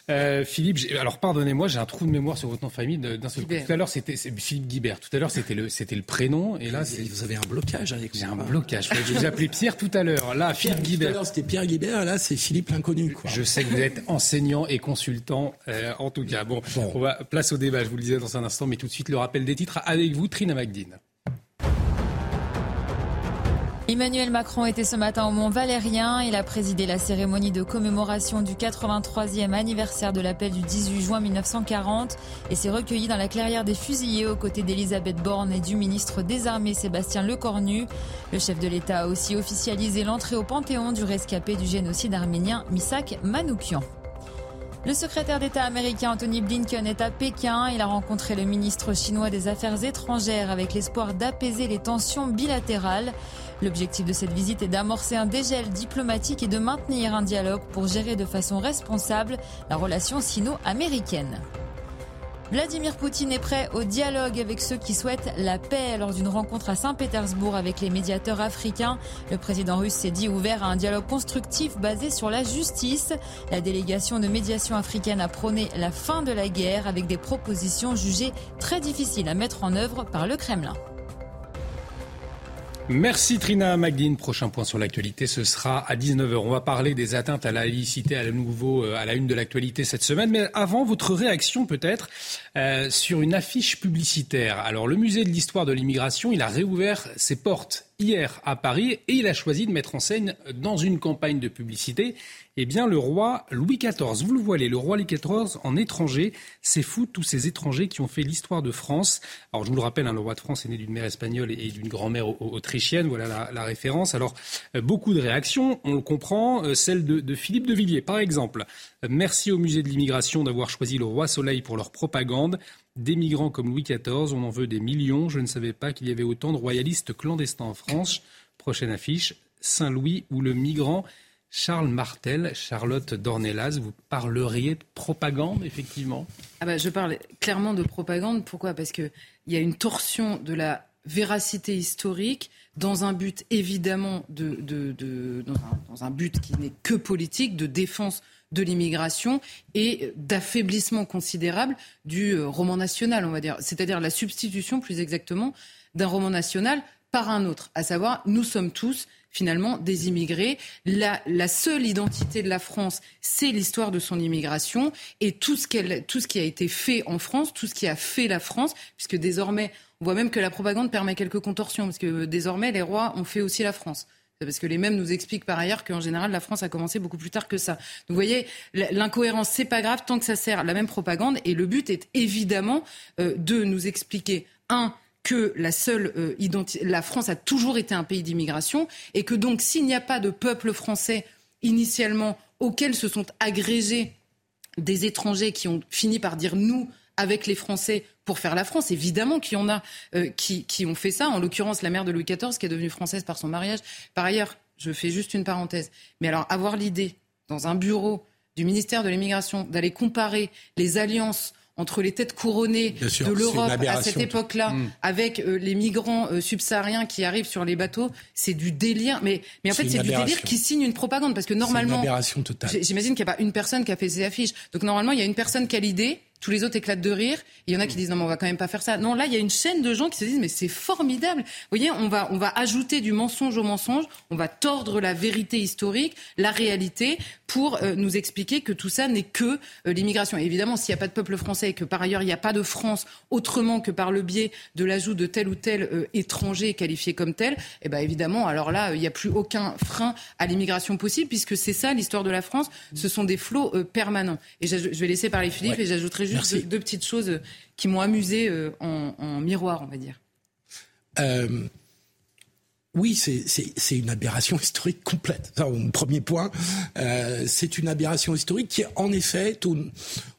Euh, Philippe, alors pardonnez-moi, j'ai un trou de mémoire sur votre nom de famille d'un seul coup. Tout à l'heure, c'était Philippe Guibert. Tout à l'heure, c'était le, c'était le prénom. Et là, vous avez un blocage avec J'ai un blocage. Je vous appelais Pierre tout à l'heure. Là, Philippe Guibert. Tout à l'heure, c'était Pierre Guibert. Là, c'est Philippe l'inconnu. Je sais que vous êtes enseignant et consultant, euh, en tout cas. Bon, on va place au débat. Je vous le disais dans un instant, mais tout de suite le rappel des titres avec vous, Trina Magdine. Emmanuel Macron était ce matin au Mont Valérien. Il a présidé la cérémonie de commémoration du 83e anniversaire de l'appel du 18 juin 1940 et s'est recueilli dans la clairière des fusillés aux côtés d'Elisabeth Borne et du ministre des Armées Sébastien Lecornu. Le chef de l'État a aussi officialisé l'entrée au Panthéon du rescapé du génocide arménien Misak Manoukian. Le secrétaire d'État américain Anthony Blinken est à Pékin. Il a rencontré le ministre chinois des Affaires étrangères avec l'espoir d'apaiser les tensions bilatérales. L'objectif de cette visite est d'amorcer un dégel diplomatique et de maintenir un dialogue pour gérer de façon responsable la relation sino-américaine. Vladimir Poutine est prêt au dialogue avec ceux qui souhaitent la paix lors d'une rencontre à Saint-Pétersbourg avec les médiateurs africains. Le président russe s'est dit ouvert à un dialogue constructif basé sur la justice. La délégation de médiation africaine a prôné la fin de la guerre avec des propositions jugées très difficiles à mettre en œuvre par le Kremlin. Merci Trina Magdine. Prochain point sur l'actualité, ce sera à 19h. On va parler des atteintes à la laïcité à nouveau euh, à la une de l'actualité cette semaine. Mais avant, votre réaction peut-être euh, sur une affiche publicitaire. Alors le musée de l'histoire de l'immigration, il a réouvert ses portes hier à Paris et il a choisi de mettre en scène dans une campagne de publicité eh bien, le roi Louis XIV. Vous le voyez, le roi Louis XIV en étranger, c'est fou tous ces étrangers qui ont fait l'histoire de France. Alors, je vous le rappelle, hein, le roi de France est né d'une mère espagnole et d'une grand-mère autrichienne. Voilà la, référence. Alors, euh, beaucoup de réactions, on le comprend. Euh, celle de, de Philippe de Villiers, par exemple. Merci au musée de l'immigration d'avoir choisi le roi Soleil pour leur propagande. Des migrants comme Louis XIV, on en veut des millions. Je ne savais pas qu'il y avait autant de royalistes clandestins en France. Prochaine affiche, Saint-Louis ou le migrant Charles Martel, Charlotte Dornelas, vous parleriez de propagande, effectivement? Ah bah, Je parle clairement de propagande. Pourquoi? Parce qu'il y a une torsion de la véracité historique dans un but évidemment de, dans, un, but qui n'est que politique, de défense de l'immigration et d'affaiblissement considérable du euh, roman national, on va dire. C'est-à-dire la substitution, plus exactement, d'un roman national par un autre, à savoir nous sommes tous finalement des immigrés. La, seule identité de la France, c'est l'histoire de son immigration et tout ce, qu'elle, tout ce qui a été fait en France, tout ce qui a fait la France, puisque désormais, on voit même que la propagande permet quelques contorsions, parce que désormais, les rois ont fait aussi la France. Parce que les mêmes nous expliquent par ailleurs qu'en général, la France a commencé beaucoup plus tard que ça. Vous voyez, l'incohérence, c'est pas grave tant que ça sert la même propagande. Et le but est évidemment euh, de nous expliquer, un, que la seule euh, la France a toujours été un pays d'immigration et que donc s'il n'y a pas de peuple français initialement auquel se sont agrégés des étrangers qui ont fini par dire nous avec les Français pour faire la France. Évidemment qu'il y en a euh, qui, qui, ont fait ça. En l'occurrence, la mère de Louis XIV, qui est devenue française par son mariage. Par ailleurs, je fais juste une parenthèse. Mais alors, avoir l'idée, dans un bureau du ministère de l'Immigration, d'aller comparer les alliances entre les têtes couronnées de l'Europe à cette époque-là, mm. avec euh, les migrants euh, subsahariens qui arrivent sur les bateaux, c'est du délire. Mais, mais en fait, c'est du délire qui signe une propagande. Parce que normalement, j'imagine qu'il n'y a pas une personne qui a fait ces affiches. Donc normalement, il y a une personne qui a l'idée, tous les autres éclatent de rire. Il y en a qui disent non, mais on va quand même pas faire ça. Non, là, il y a une chaîne de gens qui se disent mais c'est formidable. Vous voyez, on va, on va ajouter du mensonge au mensonge, on va tordre la vérité historique, la réalité, pour euh, nous expliquer que tout ça n'est que euh, l'immigration. Évidemment, s'il n'y a pas de peuple français et que par ailleurs il n'y a pas de France autrement que par le biais de l'ajout de tel ou tel euh, étranger qualifié comme tel, eh ben évidemment, alors là, il n'y a plus aucun frein à l'immigration possible puisque c'est ça l'histoire de la France. Ce sont des flots permanents. Et je vais laisser parler Philippe et j'ajouterai juste deux, petites choses qui m'ont amusé euh, en, miroir, on va dire. Euh, oui, c'est une aberration historique complète. mon premier point, euh, c'est une aberration historique qui est en effet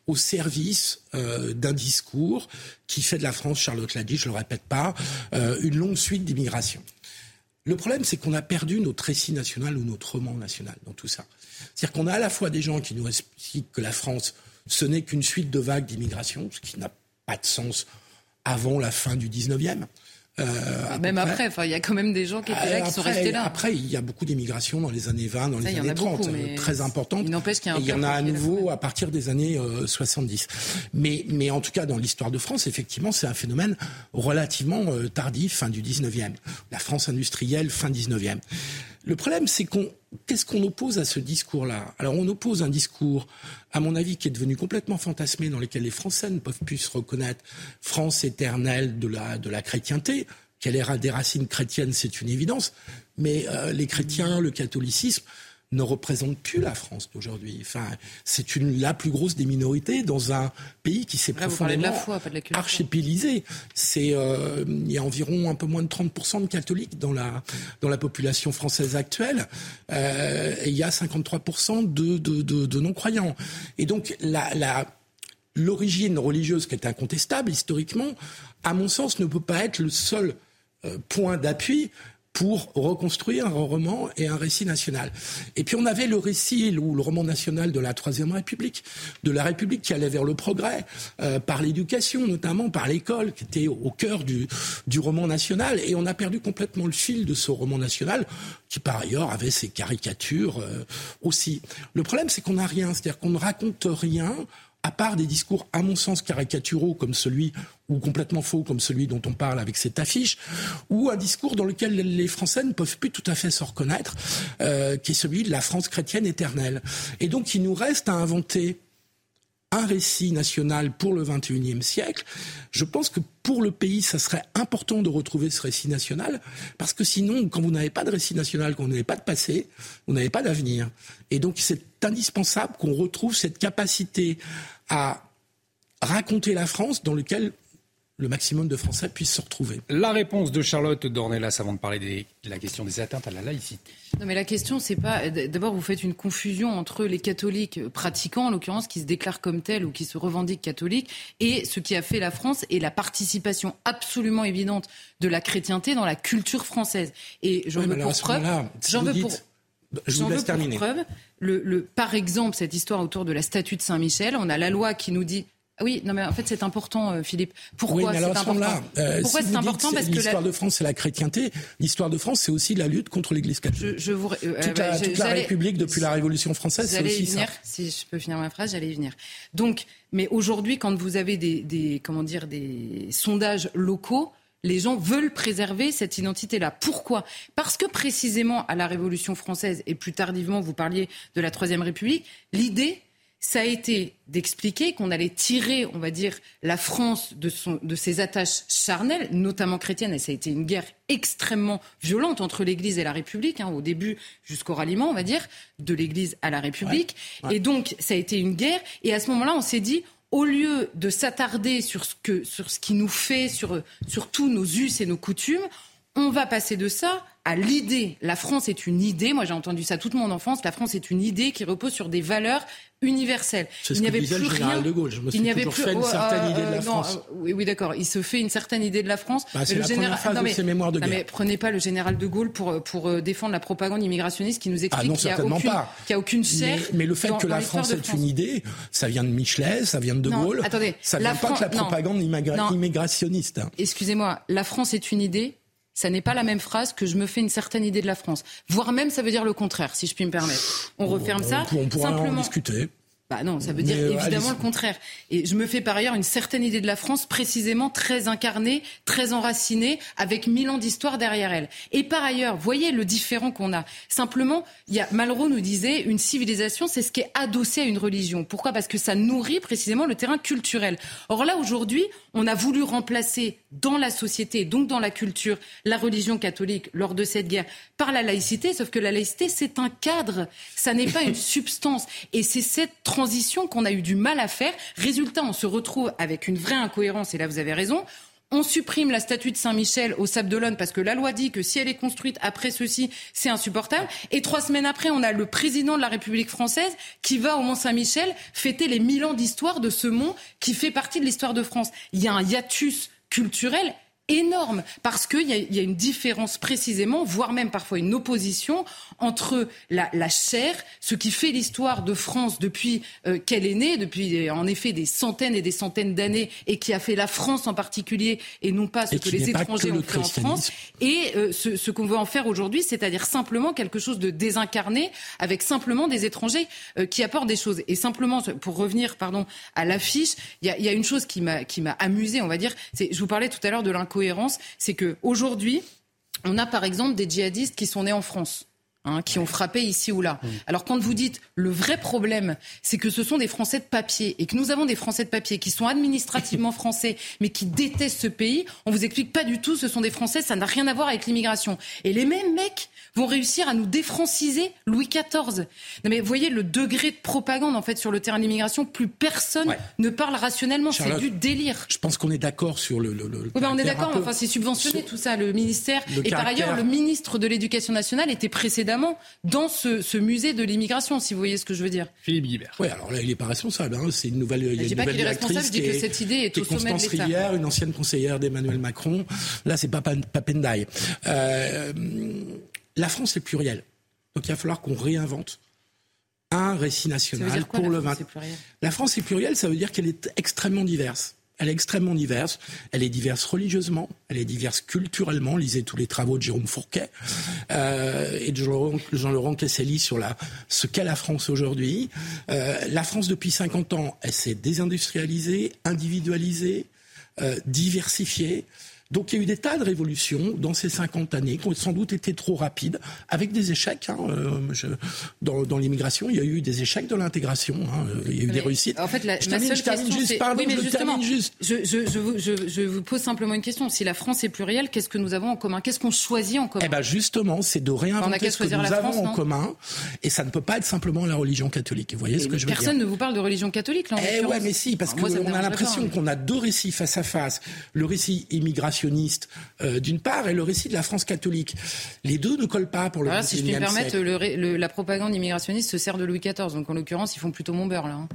au, service d'un discours qui fait de la France, Charlotte l'a dit, je ne le répète pas, une longue suite d'immigration. Le problème, c'est qu'on a perdu notre récit national ou notre roman national dans tout ça. C'est-à-dire qu'on a à la fois des gens qui nous expliquent que la France ce n'est qu'une suite de vagues d'immigration, ce qui n'a pas de sens avant la fin du 19e. Euh, même après, il y a quand même des gens qui étaient là, qui sont restés là. Après, il y a beaucoup d'émigration dans les années 20, dans les années 30, très importante. Il n'empêche qu'il y, y en a à nouveau à partir des années 70. Mais, mais en tout cas, dans l'histoire de France, effectivement, c'est un phénomène relativement tardif, fin du 19e. La France industrielle, fin 19e. Le problème, c'est qu'on qu'est-ce qu'on oppose à ce discours-là Alors, on oppose un discours, à mon avis, qui est devenu complètement fantasmé, dans lequel les Français ne peuvent plus se reconnaître France éternelle de la, de la chrétienté. Qu'elle ait des racines chrétiennes, c'est une évidence. Mais euh, les chrétiens, le catholicisme, ne représente plus la France d'aujourd'hui. Enfin, c'est une la plus grosse des minorités dans un pays qui s'est profondément archipélisé. C'est euh, il y a environ un peu moins de 30% de catholiques dans la dans la population française actuelle. Euh, et il y a 53% de, de, de, de non-croyants. Et donc la, la l'origine religieuse qui est incontestable historiquement, à mon sens, ne peut pas être le seul euh, point d'appui pour reconstruire un roman et un récit national. Et puis on avait le récit ou le roman national de la Troisième République, de la République qui allait vers le progrès, euh, par l'éducation notamment, par l'école, qui était au cœur du, du roman national. Et on a perdu complètement le fil de ce roman national, qui par ailleurs avait ses caricatures euh, aussi. Le problème, c'est qu'on n'a rien, c'est-à-dire qu'on ne raconte rien à part des discours, à mon sens, caricaturaux comme celui, ou complètement faux comme celui dont on parle avec cette affiche, ou un discours dans lequel les Français ne peuvent plus tout à fait se reconnaître, euh, qui est celui de la France chrétienne éternelle. Et donc il nous reste à inventer un récit national pour le XXIe siècle, je pense que pour le pays, ça serait important de retrouver ce récit national, parce que sinon, quand vous n'avez pas de récit national, quand vous n'avez pas de passé, vous n'avez pas d'avenir. Et donc, c'est indispensable qu'on retrouve cette capacité à raconter la France dans laquelle le maximum de Français puissent se retrouver. La réponse de Charlotte Dornelas avant de parler de la question des atteintes à la laïcité. Non, mais la question, c'est pas. D'abord, vous faites une confusion entre les catholiques pratiquants, en l'occurrence, qui se déclarent comme tels ou qui se revendiquent catholiques, et ce qui a fait la France et la participation absolument évidente de la chrétienté dans la culture française. Et j'en veux pour preuve. J'en veux pour. Je vous laisse terminer. preuve, le, le, par exemple, cette histoire autour de la statue de Saint-Michel, on a la loi qui nous dit oui, non mais en fait c'est important, euh, Philippe. Pourquoi c'est important euh, Pourquoi c'est important Parce que l'histoire de France c'est la chrétienté. L'histoire de France c'est aussi la lutte contre l'Église catholique. Je, vous, euh, toute, la, toute la, République depuis la Révolution française, c'est aussi venir, ça. Si je peux finir ma phrase, j'allais y venir. Donc, mais aujourd'hui, quand vous avez des, des, comment dire des sondages locaux, les gens veulent préserver cette identité-là. Pourquoi? Parce que précisément à la Révolution française et plus tardivement, vous parliez de la Troisième République, l'idée ça a été d'expliquer qu'on allait tirer, on va dire, la France de, son, de ses attaches charnelles, notamment chrétiennes, et ça a été une guerre extrêmement violente entre l'Église et la République, hein, au début jusqu'au ralliement, on va dire, de l'Église à la République. Et donc, ça a été une guerre, et à ce moment-là, on s'est dit, au lieu de s'attarder sur ce, que, sur ce qui nous fait, sur, sur tous nos us et nos coutumes, on va passer de ça à l'idée. La France est une idée. Moi, j'ai entendu ça toute mon enfance. La France est une idée qui repose sur des valeurs universelles. Ce il n'y avait plus le général de Gaulle. Je me suis il toujours fait une certaine euh, idée de la France. Euh, oui, oui d'accord. Il se fait une certaine idée de la France. Bah, c'est la général... première phase de ses mémoires de guerre. mais prenez pas le général de Gaulle pour, pour euh, défendre la propagande immigrationniste qui nous explique ah, qu'il n'y a, aucune, qu a aucune chair. Mais, mais le fait que la France est une idée, ça vient de Michelet, ça vient de De Gaulle. attendez, ça vient pas de la propagande immigrationniste. Excusez-moi, la France est une idée ça n'est pas la même phrase que je me fais une certaine idée de la France. Voire même, ça veut dire le contraire, si je puis me permettre. On referme ça. On pourra en discuter. Bah non, ça veut dire euh, évidemment le contraire. Et je me fais par ailleurs une certaine idée de la France précisément très incarnée, très enracinée, avec mille ans d'histoire derrière elle. Et par ailleurs, voyez le différent qu'on a. Simplement, il y a, Malraux nous disait, une civilisation, c'est ce qui est adossé à une religion. Pourquoi? Parce que ça nourrit précisément le terrain culturel. Or là, aujourd'hui, on a voulu remplacer dans la société, donc dans la culture, la religion catholique lors de cette guerre par la laïcité, sauf que la laïcité, c'est un cadre, ça n'est pas une [laughs] substance. Et c'est cette transition qu'on a eu du mal à faire. Résultat, on se retrouve avec une vraie incohérence, et là vous avez raison. On supprime la statue de Saint-Michel au Sable d'Olonne parce que la loi dit que si elle est construite après ceci, c'est insupportable. Et trois semaines après, on a le président de la République française qui va au Mont-Saint-Michel fêter les mille ans d'histoire de ce mont qui fait partie de l'histoire de France. Il y a un hiatus culturel énorme parce qu'il y, y, a une différence précisément, voire même parfois une opposition entre la, la chair, ce qui fait l'histoire de France depuis euh, qu'elle est née, depuis en effet des centaines et des centaines d'années, et qui a fait la France en particulier, et non pas ce que les étrangers ont fait en France, et euh, ce, ce qu'on veut en faire aujourd'hui, c'est-à-dire simplement quelque chose de désincarné, avec simplement des étrangers euh, qui apportent des choses. Et simplement, pour revenir, pardon, à l'affiche, il y, y a, une chose qui m'a qui m'a amusé, on va dire. Je vous parlais tout à l'heure de c'est que aujourd'hui, on a par exemple des djihadistes qui sont nés en France. Hein, qui ont frappé ici ou là. Alors quand vous dites le vrai problème, c'est que ce sont des Français de papier et que nous avons des Français de papier qui sont administrativement [laughs] français mais qui détestent ce pays, on vous explique pas du tout, ce sont des Français, ça n'a rien à voir avec l'immigration. Et les mêmes mecs vont réussir à nous défranciser Louis XIV. Non mais vous voyez le degré de propagande en fait sur le terrain de l'immigration, plus personne ne parle rationnellement, c'est du délire. Je pense qu'on est d'accord sur le. le, oui, ben on est d'accord, enfin c'est subventionné tout ça, le ministère. et par ailleurs, le ministre de l'Éducation nationale était précédemment dans ce, ce musée de l'immigration, si vous voyez ce que je veux dire. Philippe Guibert. Oui, alors là, il n'est pas responsable. Hein. C'est une nouvelle. Il y a une nouvelle qu est responsable, je dis que cette idée est, est au sommet Constance de. Rivière, une ancienne conseillère d'Emmanuel Macron. Là, c'est pas Papendaï. Euh, la France est plurielle. Donc il va falloir qu'on réinvente un récit national quoi, pour la le France 20. est plurielle? La France est plurielle, ça veut dire qu'elle est extrêmement diverse. Elle est extrêmement diverse. Elle est diverse religieusement, elle est diverse culturellement. Lisez tous les travaux de Jérôme Fourquet euh, et de Jean-Laurent Jean Casselli sur la, ce qu'est la France aujourd'hui. Euh, la France, depuis 50 ans, elle s'est désindustrialisée, individualisée, euh, diversifiée. Donc il y a eu des tas de révolutions dans ces 50 années qui ont sans doute été trop rapides, avec des échecs. Hein, euh, je, dans, dans l'immigration, il y a eu des échecs dans l'intégration, hein, il y a eu Mais, des réussites. En fait, la, je termine, seule je termine question, juste, pardon, oui, mais je justement, juste. Je, vous, je, je vous pose simplement une question. Si la France est plurielle, qu'est-ce que nous avons en commun? Qu'est-ce qu'on choisit en commun? Eh ben justement, c'est de réinventer qu'à ce que nous avons France, en commun, et ça ne peut pas être simplement la religion catholique. Vous voyez ce que je veux Personne dire? ne vous parle de religion catholique, là, en Eh ouais, mais si, parce qu'on a l'impression qu'on a deux récits face à face. Le récit euh, d'une part et le récit de la France catholique. Les deux ne collent pas pour le Voilà, si je puis me 21e permettre, le le- la propagande immigrationniste se sert de Louis XIV. Donc, en l'occurrence, ils font plutôt mon beurre, là. hein.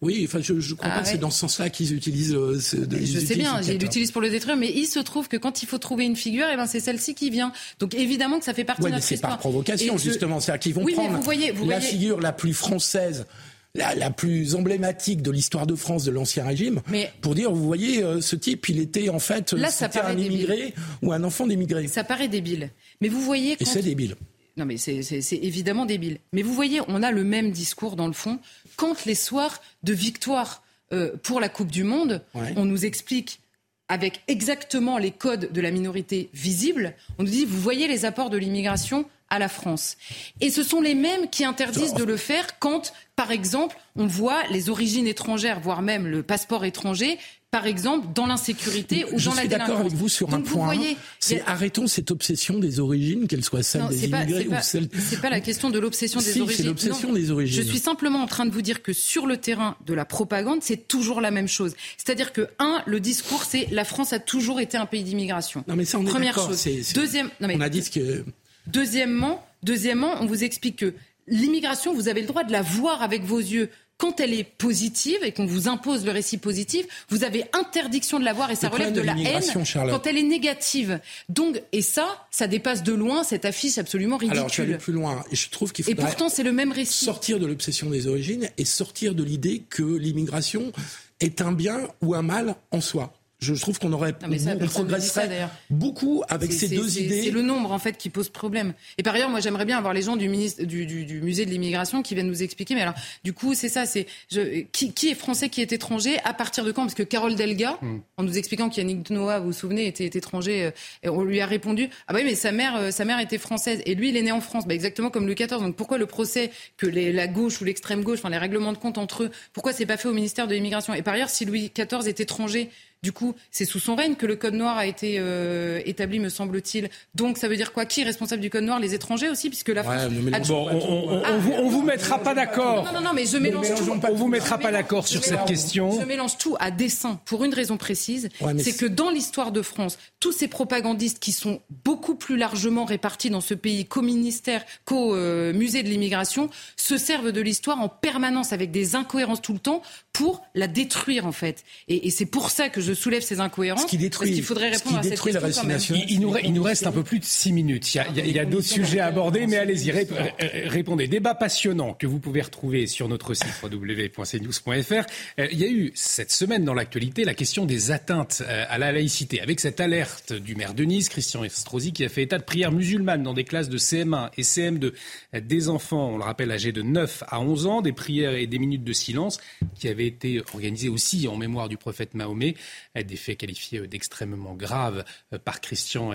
Oui, enfin, je, je crois Ah pas que ouais. c'est dans ce sens-là qu'ils utilisent. euh, ce- de- ils Je sais bien, le il 14. l'utilise pour le détruire, mais il se trouve que quand il faut trouver une figure, eh ben c'est celle-ci qui vient. Donc évidemment que ça fait partie Ouais, de mais notre c'est histoire. par provocation, Et je- justement. C'est-à-dire qu'ils vont Oui, mais prendre vous voyez- vous la voyez- figure la plus française, la, la plus emblématique de l'histoire de France de l'Ancien Régime, Mais- pour dire, vous voyez, euh, ce type, il était en fait, Là, euh, ça paraît un débile. immigré ou un enfant d'immigré. Ça paraît débile. Mais vous voyez Et c'est débile. Non, mais c'est évidemment débile. Mais vous voyez, on a le même discours dans le fond quand les soirs de victoire euh, pour la Coupe du Monde, Ouais. on nous explique avec exactement les codes de la minorité visible, on nous dit, vous voyez les apports de l'immigration à la France. Et ce sont les mêmes qui interdisent de le faire quand, par exemple, on voit les origines étrangères, voire même le passeport étranger, par exemple, dans l'insécurité ou Je dans la suis d'accord délinquance. avec vous sur un Donc, point. voyez, c'est a- arrêtons cette obsession des origines, qu'elles soient celles non, des pas, immigrés c'est ou pas- celles. c'est pas la question de l'obsession des Si, c'est origines. l'obsession des origines. Je suis simplement en train de vous dire que sur le terrain de la propagande, c'est toujours la même chose. C'est-à-dire que, un, le discours, c'est la France a toujours été un pays d'immigration. Non, mais ça, on est Première chose. c'est- c'est- Deuxième, non, mais On a dit ce que. Deuxièmement, deuxièmement, on vous explique que l'immigration, vous avez le droit de la voir avec vos yeux. Quand elle est positive et qu'on vous impose le récit positif, vous avez interdiction de la voir et ça Le relève de de la haine Charlotte. quand elle est négative. Donc, et ça, ça dépasse de loin cette affiche absolument ridicule. Alors, je vais aller plus loin. Et je trouve qu'il et faudrait pourtant, c'est le même récit. sortir de l'obsession des origines et sortir de l'idée que l'immigration est un bien ou un mal en soi. Je trouve qu'on aurait, Non, mais ça, on ça, progresserait beaucoup avec ces deux idées. C'est le nombre en fait qui pose problème. Et par ailleurs, moi j'aimerais bien avoir les gens du, ministre, du, du, du musée de l'immigration qui viennent nous expliquer. Mais alors, du coup, c'est ça, c'est je- qui, qui est français, qui est étranger, à partir de quand? Parce que Carole Delga, Hmm. en nous expliquant qu'Yannick Noah, vous vous souvenez, était, était étranger, euh, et on lui a répondu ah bah oui, mais sa mère, euh, sa mère était française et lui, il est né en France, bah, exactement comme Louis XIV. Donc pourquoi le procès que les, la gauche ou l'extrême gauche, enfin les règlements de compte entre eux, pourquoi c'est pas fait au ministère de l'immigration? Et par ailleurs, si Louis XIV est étranger. Du coup, c'est sous son règne que le code noir a été euh, établi, me semble-t-il. Donc, ça veut dire quoi? Qui est responsable du code noir? Les étrangers aussi, puisque la France. Ouais, Bon, on, on, on vous, mettra pas d'accord. Non, non, non, mais je mélange tout. On vous mettra pas d'accord sur cette question. Je mélange tout à dessein pour une raison précise. Ouais, c'est- que dans l'histoire de France, tous ces propagandistes qui sont beaucoup plus largement répartis dans ce pays qu'au ministère, qu'au euh, musée de l'immigration, se servent de l'histoire en permanence avec des incohérences tout le temps pour la détruire en fait. Et, et c'est pour ça que je je, soulève ces incohérences. Ce qui détruit, parce qu'il faudrait répondre à cette question. Il, nous, il, nous, reste un peu plus de six minutes. Il y a, y a d'autres sujets à aborder, mais allez-y, répondez. Débat passionnant que vous pouvez retrouver sur notre site www.cnews.fr. Il y a eu cette semaine dans l'actualité la question des atteintes à la laïcité, avec cette alerte du maire de Nice, Christian Estrosi, qui a fait état de prières musulmanes dans des classes de CM1 et CM2 des enfants, on le rappelle, âgés de 9 à 11 ans, des prières et des minutes de silence qui avaient été organisées aussi en mémoire du prophète Mahomet, des faits qualifiés d'extrêmement graves euh, par Christian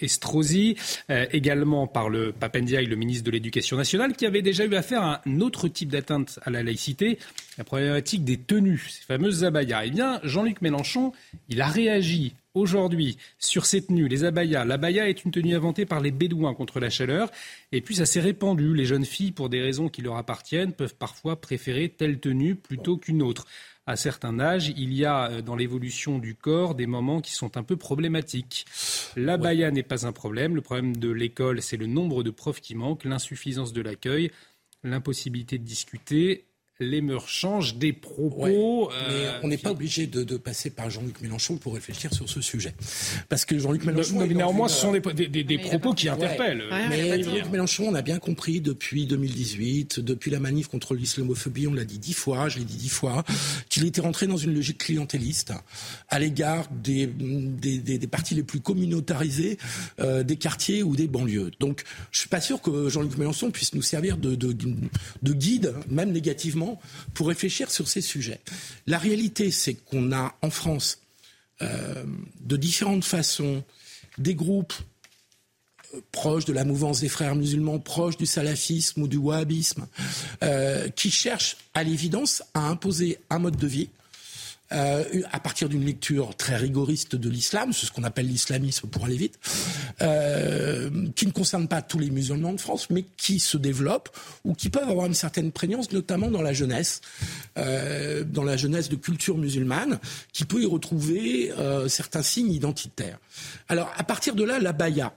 Estrosi, euh, également par le Papendiaï, le ministre de l'Éducation nationale, qui avait déjà eu affaire à un autre type d'atteinte à la laïcité, la problématique des tenues, ces fameuses abayas. Eh bien, Jean-Luc Mélenchon, il a réagi aujourd'hui sur ces tenues, les abayas. L'abaya est une tenue inventée par les Bédouins contre la chaleur. Et puis ça s'est répandu. Les jeunes filles, pour des raisons qui leur appartiennent, peuvent parfois préférer telle tenue plutôt qu'une autre. À certains âges, il y a euh, dans l'évolution du corps des moments qui sont un peu problématiques. L'abaya n'est pas un problème. Le problème de l'école, c'est le nombre de profs qui manquent, l'insuffisance de l'accueil, l'impossibilité de discuter les mœurs changent, des propos. mais euh, on n'est pas obligé de, passer par Jean-Luc Mélenchon pour réfléchir sur ce sujet. Parce que Jean-Luc Mélenchon. néanmoins, ce sont des, propos qui interpellent. mais Jean-Luc Mélenchon, on a bien compris depuis 2018, depuis la manif contre l'islamophobie, on l'a dit dix fois, je l'ai dit dix fois, qu'il était rentré dans une logique clientéliste à l'égard des, des, partis les plus communautarisés euh, des quartiers ou des banlieues. Donc, je suis pas sûr que Jean-Luc Mélenchon puisse nous servir de, de guide, même négativement pour réfléchir sur ces sujets. La réalité, c'est qu'on a en France, euh, de différentes façons, des groupes euh, proches de la mouvance des frères musulmans, proches du salafisme ou du wahhabisme, euh, qui cherchent à l'évidence à imposer un mode de vie euh, à partir d'une lecture très rigoriste de l'islam, c'est ce qu'on appelle l'islamisme pour aller vite, euh, qui ne concerne pas tous les musulmans de France, mais qui se développent ou qui peuvent avoir une certaine prégnance, notamment dans la jeunesse, euh, dans la jeunesse de culture musulmane, qui peut y retrouver euh, certains signes identitaires. Alors, à partir de là, la baya.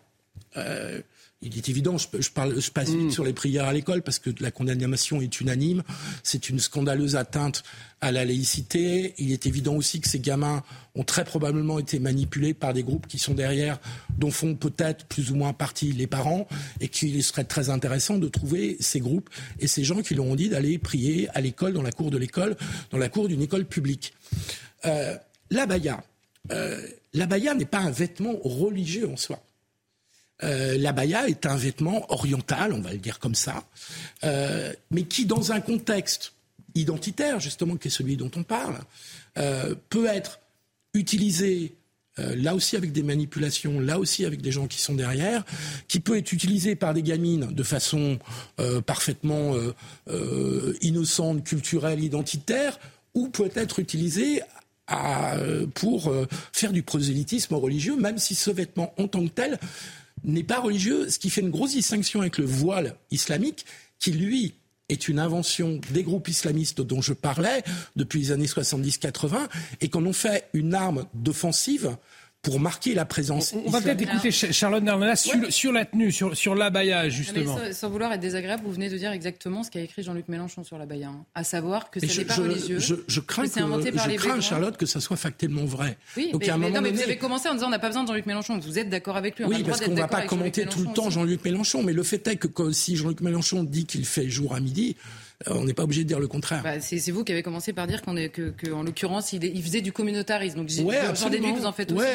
Il est évident, je, parle, je passe vite mm. sur les prières à l'école parce que la condamnation est unanime. C'est une scandaleuse atteinte à la laïcité. Il est évident aussi que ces gamins ont très probablement été manipulés par des groupes qui sont derrière, dont font peut-être plus ou moins partie les parents, et qu'il serait très intéressant de trouver ces groupes et ces gens qui leur ont dit d'aller prier à l'école, dans la cour de l'école, dans la cour d'une école publique. Euh, l'abaya. Euh, l'abaya n'est pas un vêtement religieux en soi. Euh, l'abaya est un vêtement oriental, on va le dire comme ça, euh, mais qui, dans un contexte identitaire, justement, qui est celui dont on parle, euh, peut être utilisé là aussi avec des manipulations, là aussi avec des gens qui sont derrière, qui peut être utilisé par des gamines de façon parfaitement innocente, culturelle, identitaire, ou peut être utilisé pour faire du prosélytisme religieux, même si ce vêtement en tant que tel n'est pas religieux, ce qui fait une grosse distinction avec le voile islamique, qui lui est une invention des groupes islamistes dont je parlais depuis les années 70-80 et qu'on en fait une arme d'offensive pour marquer la présence. On, va peut-être écouter Charlotte Nerlana sur, la tenue, sur, sur l'abaya, justement. sans, vouloir être désagréable, vous venez de dire exactement ce qu'a écrit Jean-Luc Mélenchon sur l'abaya, hein. à savoir que ce n'est pas religieux. Je, crains, que, je crains Charlotte, que ça soit factuellement vrai. Oui, mais, non, mais vous avez commencé en disant on n'a pas besoin de Jean-Luc Mélenchon. Vous êtes d'accord avec lui. oui, parce qu'on ne va pas commenter tout le temps Jean-Luc Mélenchon, mais le fait est que si Jean-Luc Mélenchon dit qu'il fait jour à midi, on n'est pas obligé de dire le contraire. Bah, c'est vous qui avez commencé par dire qu'en que, l'occurrence, il, faisait du communautarisme. Donc j'en déduis que vous en faites aussi.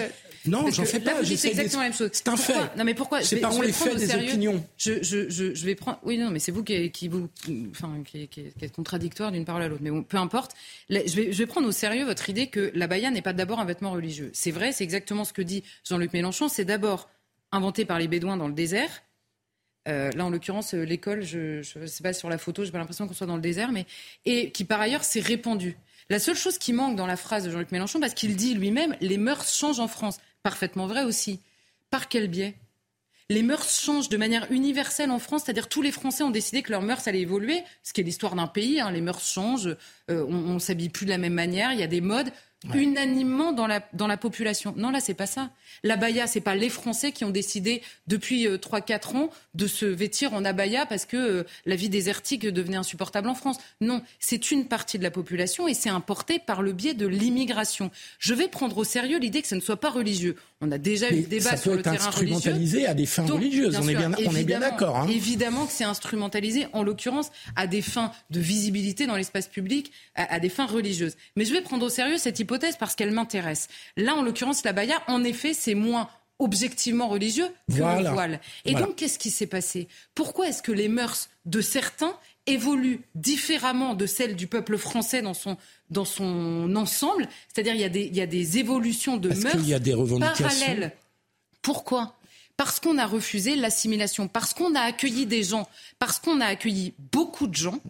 Non, j'en fais pas. C'est exactement la même chose. C'est un fait. Non, mais pourquoi C'est pas les faits des opinions. Je, je, je, je, vais prendre. Oui, non, mais c'est vous qui, qui vous, enfin, qui, qui, qui est contradictoire d'une parole à l'autre. Mais bon, peu importe. je vais, je vais prendre au sérieux votre idée que la baya n'est pas d'abord un vêtement religieux. C'est vrai, c'est exactement ce que dit Jean-Luc Mélenchon. C'est d'abord inventé par les Bédouins dans le désert. Euh, là, en l'occurrence, euh, l'école, je ne sais pas sur la photo, j'ai pas l'impression qu'on soit dans le désert, mais et qui par ailleurs s'est répandu. La seule chose qui manque dans la phrase de Jean-Luc Mélenchon, parce qu'il dit lui-même, les mœurs changent en France. Parfaitement vrai aussi. Par quel biais? Les mœurs changent de manière universelle en France, c'est-à-dire tous les Français ont décidé que leurs mœurs allaient évoluer, ce qui est l'histoire d'un pays. Hein. les mœurs changent, euh, on, on s'habille plus de la même manière, il y a des modes. Unanimement dans la, population. Non, là, c'est pas ça. L'abaya, c'est pas les Français qui ont décidé depuis 3-4 euh, ans de se vêtir en abaya parce que euh, la vie désertique devenait insupportable en France. Non, c'est une partie de la population et c'est importé par le biais de l'immigration. Je vais prendre au sérieux l'idée que ce ne soit pas religieux. On a déjà eu sur le terrain religieux. Ça peut être instrumentalisé à des fins religieuses. On, est bien, on est bien d'accord. Hein. Évidemment que c'est instrumentalisé, en l'occurrence, à des fins de visibilité dans l'espace public, à, à, des fins religieuses. Mais je vais prendre au sérieux cette hypothèse parce qu'elle m'intéresse. Là, en l'occurrence, la baya, en effet, c'est moins objectivement religieux que le voile. Et donc, qu'est-ce qui s'est passé? Pourquoi est-ce que les mœurs de certains évoluent différemment de celles du peuple français dans son, dans son ensemble. C'est-à-dire, il, il, y a des évolutions de mœurs y a des parallèles. Pourquoi? Parce qu'on a refusé l'assimilation, parce qu'on a accueilli des gens, parce qu'on a accueilli beaucoup de gens,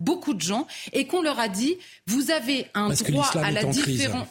beaucoup de gens et qu'on leur a dit vous avez un droit à la différence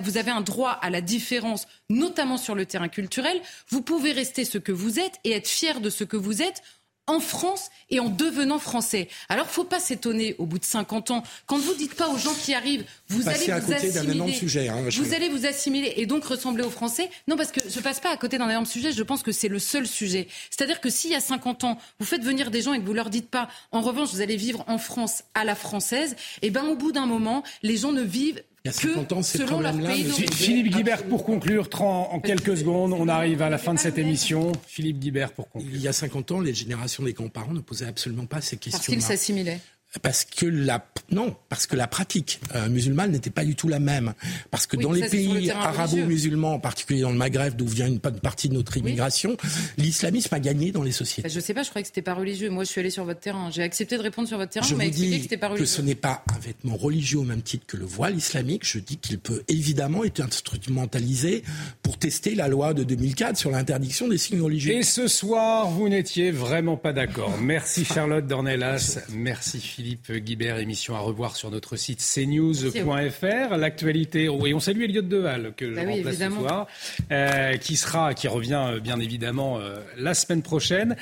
vous avez un droit à la différence notamment sur le terrain culturel. Vous pouvez rester ce que vous êtes et être fier de ce que vous êtes en France et en devenant français. Alors, faut pas s'étonner au bout de 50 ans quand vous dites pas aux gens qui arrivent, vous allez vous assimiler, sujet, hein, vous allez vous assimiler et donc ressembler aux Français. Non, parce que je passe pas à côté d'un énorme sujet. Je pense que c'est le seul sujet. C'est-à-dire que s'il y a 50 ans, vous faites venir des gens et que vous leur dites pas, en revanche, vous allez vivre en France à la française, et eh ben au bout d'un moment, les gens ne vivent il y a 50 ans, ces problèmes-là. Philippe Guibert, pour conclure, en quelques secondes, on arrive à la fin de cette émission. Philippe Guibert, pour conclure. Il y a 50 ans, les générations des grands-parents ne posaient absolument pas ces questions. Parce qu'ils s'assimilaient. Parce que la non, parce que la pratique euh, musulmane n'était pas du tout la même. Parce que dans les pays arabo-musulmans, en particulier dans le Maghreb, d'où vient une bonne partie de notre immigration, l'islamisme a gagné dans les sociétés. Je bah, je sais pas, je croyais que c'était pas religieux. Moi, je suis allé sur votre terrain. J'ai accepté de répondre sur votre terrain. Je vous expliqué que c'était pas religieux. Que ce n'est pas un vêtement religieux au même titre que le voile islamique. Je dis qu'il peut évidemment être instrumentalisé pour tester la loi de 2004 sur l'interdiction des signes religieux. Et ce soir, vous n'étiez vraiment pas d'accord. Merci Charlotte Dornelas. Merci Philippe Guibert. Émission à revoir sur notre site cnews.fr. L'actualité, et on salue Elliot Deval, que je bah remplace ce soir, euh, qui sera, qui revient euh, bien évidemment euh, la semaine prochaine.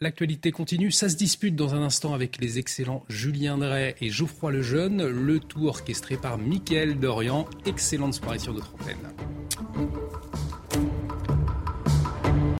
L'actualité continue, ça se dispute dans un instant avec les excellents Julien Drey et Geoffroy Lejeune, le tout orchestré par Mickaël Dorian. Excellente soirée sur notre antenne.